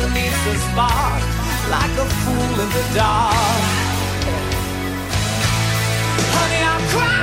beneath the spark, like a fool in the dark. Honey, I'm crying.